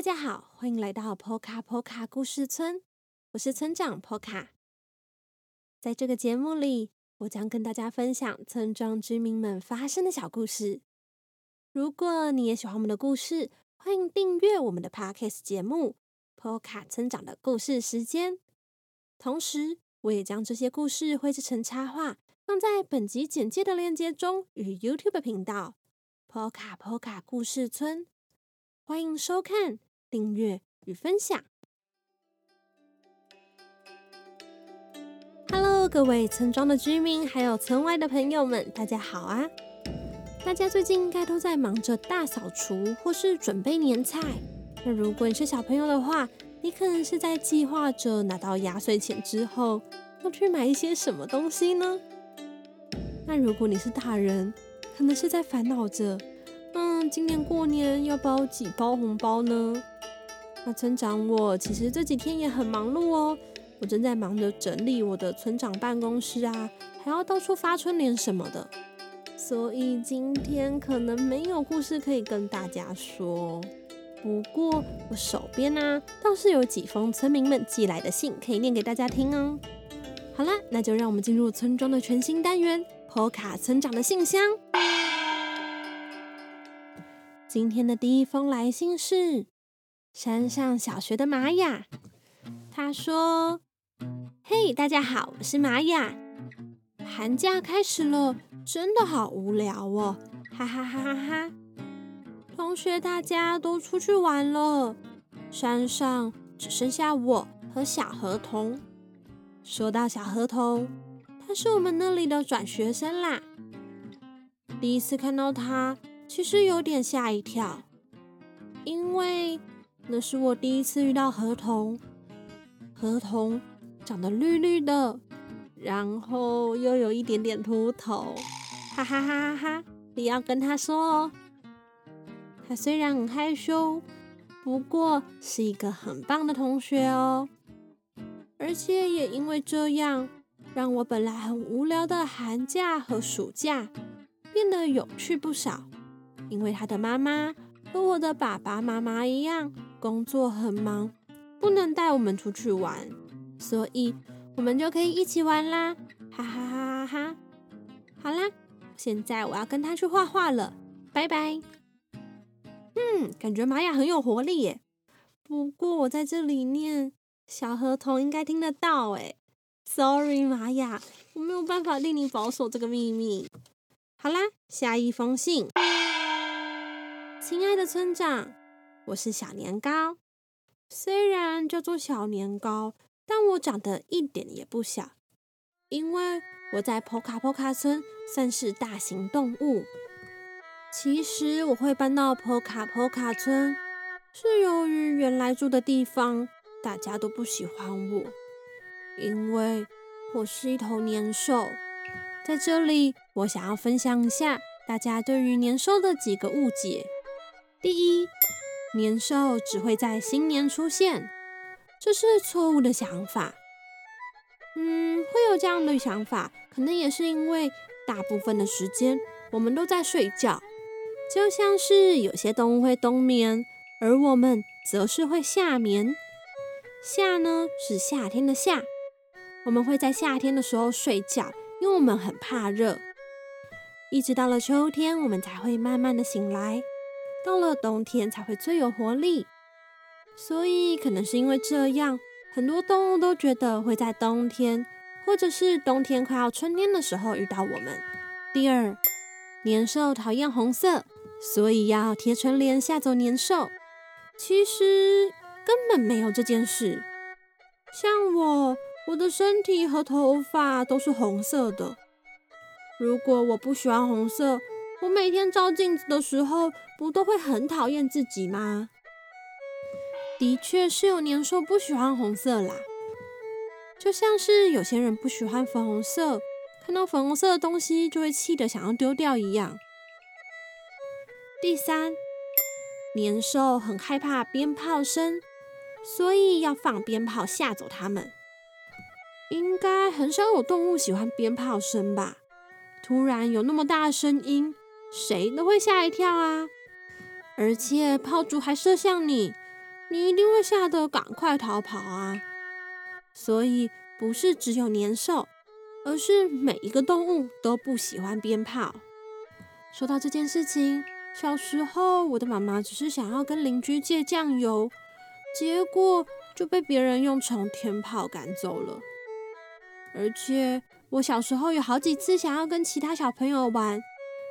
大家好，欢迎来到波卡波卡故事村，我是村长 Poka。在这个节目里，我将跟大家分享村庄居民们发生的小故事。如果你也喜欢我们的故事，欢迎订阅我们的 Podcast 节目《Poka 村长的故事时间》。同时，我也将这些故事绘制成插画，放在本集简介的链接中与 YouTube 频道“波卡波卡故事村”。欢迎收看。订阅与分享。Hello，各位村庄的居民，还有村外的朋友们，大家好啊！大家最近应该都在忙着大扫除或是准备年菜。那如果你是小朋友的话，你可能是在计划着拿到压岁钱之后要去买一些什么东西呢？那如果你是大人，可能是在烦恼着，今年过年要包几包红包呢？那村长，我其实这几天也很忙碌哦，我正在忙着整理我的村长办公室啊，还要到处发春联什么的，所以今天可能没有故事可以跟大家说。不过我手边呢、倒是有几封村民们寄来的信，可以念给大家听哦。好啦，那就让我们进入村庄的全新单元——波卡村长的信箱。今天的第一封来信是。山上小学的玛雅，他说：“嘿，大家好，我是玛雅。寒假开始了，真的好无聊哦，哈哈哈哈哈！同学大家都出去玩了，山上只剩下我和小河童。说到小河童，他是我们那里的转学生啦。第一次看到他，其实有点吓一跳，因为……”那是我第一次遇到河童，河童长得绿绿的，然后又有一点点秃头，哈哈哈哈哈！你要跟他说哦，他虽然很害羞，不过是一个很棒的同学哦，而且也因为这样，让我本来很无聊的寒假和暑假变得有趣不少，因为他的妈妈和我的爸爸妈妈一样。工作很忙，不能带我们出去玩，所以我们就可以一起玩啦！哈哈哈哈哈！好啦，现在我要跟他去画画了，拜拜。嗯，感觉玛雅很有活力耶。不过我在这里念，小河童应该听得到诶。Sorry，玛雅，我没有办法令你保守这个秘密。好啦，下一封信，亲爱的村长。我是小年糕，虽然叫做小年糕，但我长得一点也不小，因为我在波卡波卡村算是大型动物。其实我会搬到波卡波卡村，是由于原来住的地方大家都不喜欢我，因为我是一头年兽。在这里，我想要分享一下大家对于年兽的几个误解。第一。年兽只会在新年出现，这是错误的想法。嗯，会有这样的想法，可能也是因为大部分的时间我们都在睡觉，就像是有些动物会冬眠，而我们则是会夏眠。夏呢，是夏天的夏，我们会在夏天的时候睡觉，因为我们很怕热。一直到了秋天，我们才会慢慢的醒来。到了冬天才会最有活力，所以可能是因为这样，很多动物都觉得会在冬天，或者是冬天快要春天的时候遇到我们。第二，年兽讨厌红色，所以要贴春联吓走年兽。其实根本没有这件事。像我，我的身体和头发都是红色的。如果我不喜欢红色，我每天照镜子的时候，不都会很讨厌自己吗？的确是有年兽不喜欢红色啦，就像是有些人不喜欢粉红色，看到粉红色的东西就会气得想要丢掉一样。第三，年兽很害怕鞭炮声，所以要放鞭炮吓走它们。应该很少有动物喜欢鞭炮声吧？突然有那么大的声音。谁都会吓一跳啊！而且炮竹还射向你，你一定会吓得赶快逃跑啊！所以不是只有年兽，而是每一个动物都不喜欢鞭炮。说到这件事情，小时候我的妈妈只是想要跟邻居借酱油，结果就被别人用冲天炮赶走了。而且我小时候有好几次想要跟其他小朋友玩，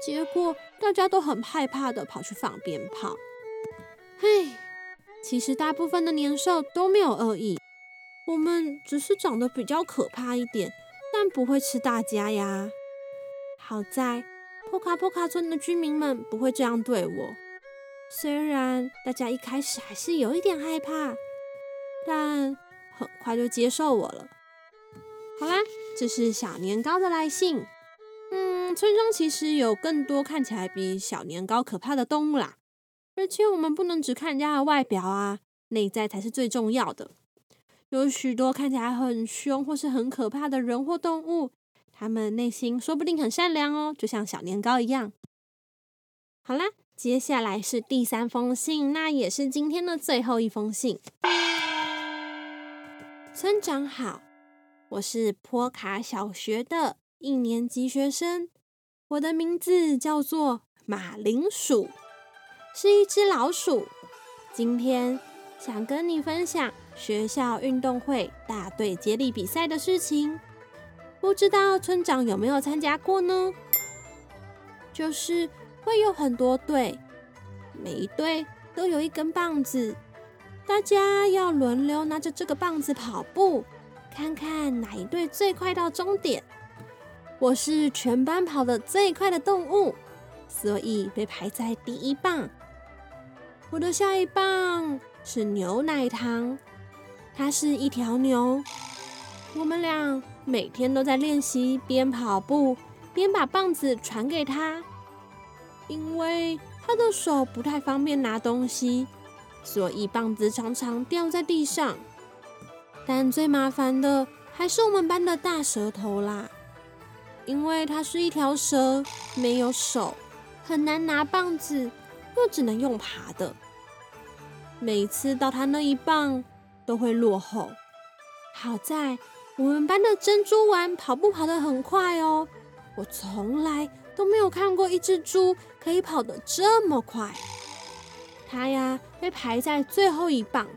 结果大家都很害怕的跑去放鞭炮。唉。其实大部分的年兽都没有恶意，我们只是长得比较可怕一点，但不会吃大家呀。好在波卡波卡村的居民们不会这样对我，虽然大家一开始还是有一点害怕，但很快就接受我了。好啦，这是小年糕的来信。村庄其实有更多看起来比小年糕可怕的动物啦。而且我们不能只看人家的外表啊，内在才是最重要的。有许多看起来很凶或是很可怕的人或动物，他们内心说不定很善良哦，就像小年糕一样。好啦，接下来是第三封信，那也是今天的最后一封信。村长好，我是坡卡小学的一年级学生，我的名字叫做马铃薯。是一只老鼠。今天想跟你分享学校运动会大队接力比赛的事情。不知道村长有没有参加过呢？就是会有很多队，每一队都有一根棒子，大家要轮流拿着这个棒子跑步，看看哪一队最快到终点。我是全班跑得最快的动物，所以被排在第一棒。我的下一棒是牛奶糖，它是一条牛。我们俩每天都在练习边跑步边把棒子传给他，因为他的手不太方便拿东西，所以棒子常常掉在地上。但最麻烦的还是我们班的大舌头啦，因为它是一条蛇，没有手，很难拿棒子，又只能用爬的。每次到他那一棒都会落后。好在我们班的珍珠丸跑步跑得很快哦，我从来都没有看过一只猪可以跑得这么快。它呀被排在最后一棒，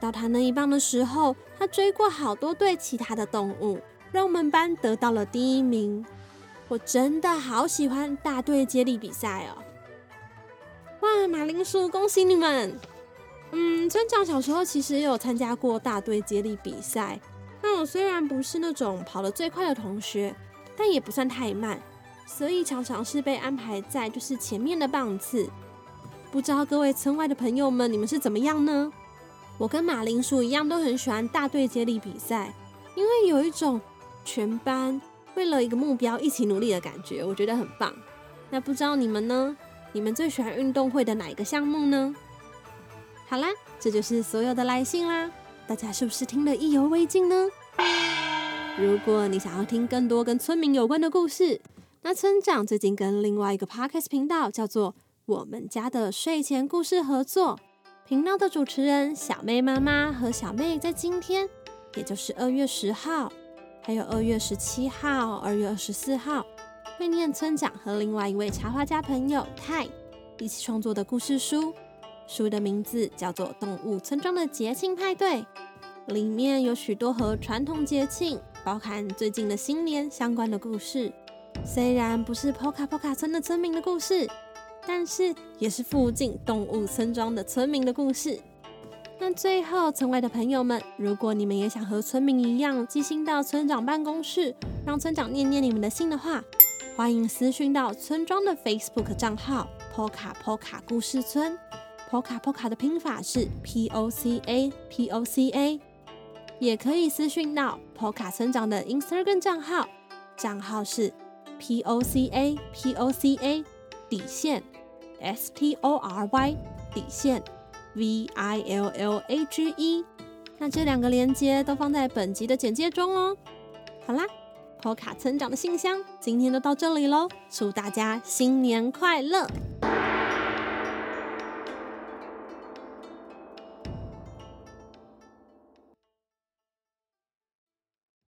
到他那一棒的时候，他追过好多队其他的动物，让我们班得到了第一名。我真的好喜欢大队接力比赛哦！哇，马铃薯，恭喜你们！嗯，村长小时候其实也有参加过大队接力比赛。那我虽然不是那种跑得最快的同学，但也不算太慢，所以常常是被安排在就是前面的棒次。不知道各位村外的朋友们，你们是怎么样呢？我跟马铃薯一样，都很喜欢大队接力比赛，因为有一种全班为了一个目标一起努力的感觉，我觉得很棒。那不知道你们呢？你们最喜欢运动会的哪一个项目呢？好啦，这就是所有的来信啦。大家是不是听得意犹未尽呢？如果你想要听更多跟村民有关的故事，那村长最近跟另外一个 podcast 频道叫做“我们家的睡前故事”合作。频道的主持人小妹妈妈和小妹在今天，也就是二月十号，还有二月十七号、二月二十四号，会念村长和另外一位插画家朋友泰一起创作的故事书。书的名字叫做《动物村庄的节庆派对》，里面有许多和传统节庆，包含最近的新年相关的故事。虽然不是波卡波卡村的村民的故事，但是也是附近动物村庄的村民的故事。那最后，村外的朋友们，如果你们也想和村民一样寄信到村长办公室，让村长念念你们的信的话，欢迎私讯到村庄的 Facebook 账号“波卡波卡故事村”。波卡波卡的拼法是 P O C A P O C A，也可以私讯到波卡村长的 Instagram 账号，账号是 P O C A P O C A 底线 S T O R Y 底线 V I L L A G E。那这两个连接都放在本集的简介中哦。好啦，波卡成长的信箱今天就到这里喽，祝大家新年快乐！